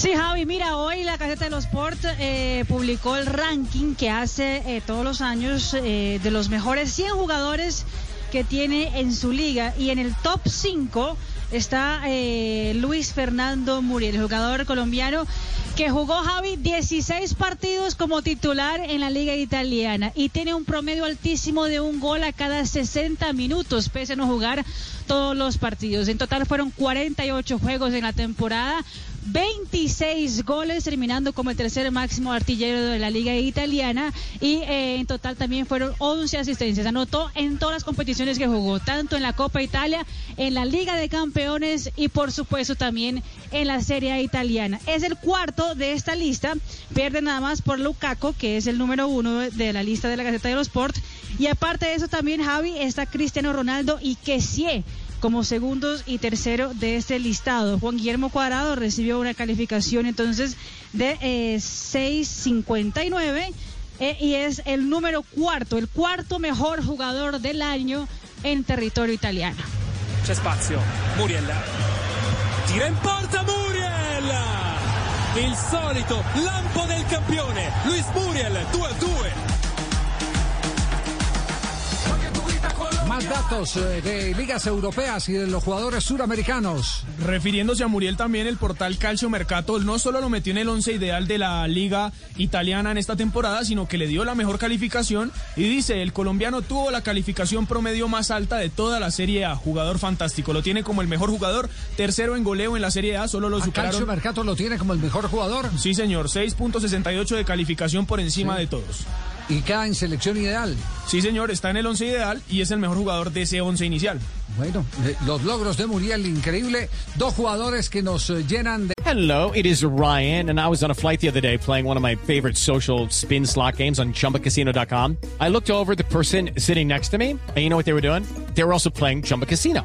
Sí, Javi, mira, hoy la Gaceta de los Sports eh, publicó el ranking que hace eh, todos los años eh, de los mejores 100 jugadores que tiene en su liga y en el top 5 está eh, Luis Fernando Muriel, el jugador colombiano que jugó Javi 16 partidos como titular en la liga italiana y tiene un promedio altísimo de un gol a cada 60 minutos, pese a no jugar todos los partidos. En total fueron 48 juegos en la temporada. 26 goles, terminando como el tercer máximo artillero de la liga italiana y eh, en total también fueron 11 asistencias. Anotó en todas las competiciones que jugó, tanto en la Copa Italia, en la Liga de Campeones y por supuesto también en la Serie italiana. Es el cuarto de esta lista, pierde nada más por Lukaku, que es el número uno de la lista de la Gaceta de los Sport. Y aparte de eso también, Javi, está Cristiano Ronaldo y Kessie como segundos y tercero de este listado. Juan Guillermo Cuadrado recibió una calificación entonces de eh, 6.59 eh, y es el número cuarto, el cuarto mejor jugador del año en territorio italiano. C'è spazio, Muriel. Tira in porta Muriel! Il solito lampo del campione, Luis Muriel, 2 a 2. Más datos eh, de ligas europeas y de los jugadores suramericanos. Refiriéndose a Muriel también, el portal Calcio Mercato no solo lo metió en el once ideal de la liga italiana en esta temporada, sino que le dio la mejor calificación y dice, el colombiano tuvo la calificación promedio más alta de toda la Serie A, jugador fantástico, lo tiene como el mejor jugador, tercero en goleo en la Serie A, solo lo ¿A Calcio superaron. Mercato lo tiene como el mejor jugador Sí, señor, 6.68 de calificación por encima Sí. de todos. Y queda en selección ideal. Sí, señor, está en el once ideal y es el mejor jugador de ese once inicial. Bueno, eh, los logros de Muriel, increíble. Dos jugadores que nos eh, llenan de... Hello, it is Ryan, and I was on a flight the other day playing one of my favorite social spin slot games on chumbacasino.com. I looked over at the person sitting next to me, and you know what they were doing? They were also playing Chumba Casino.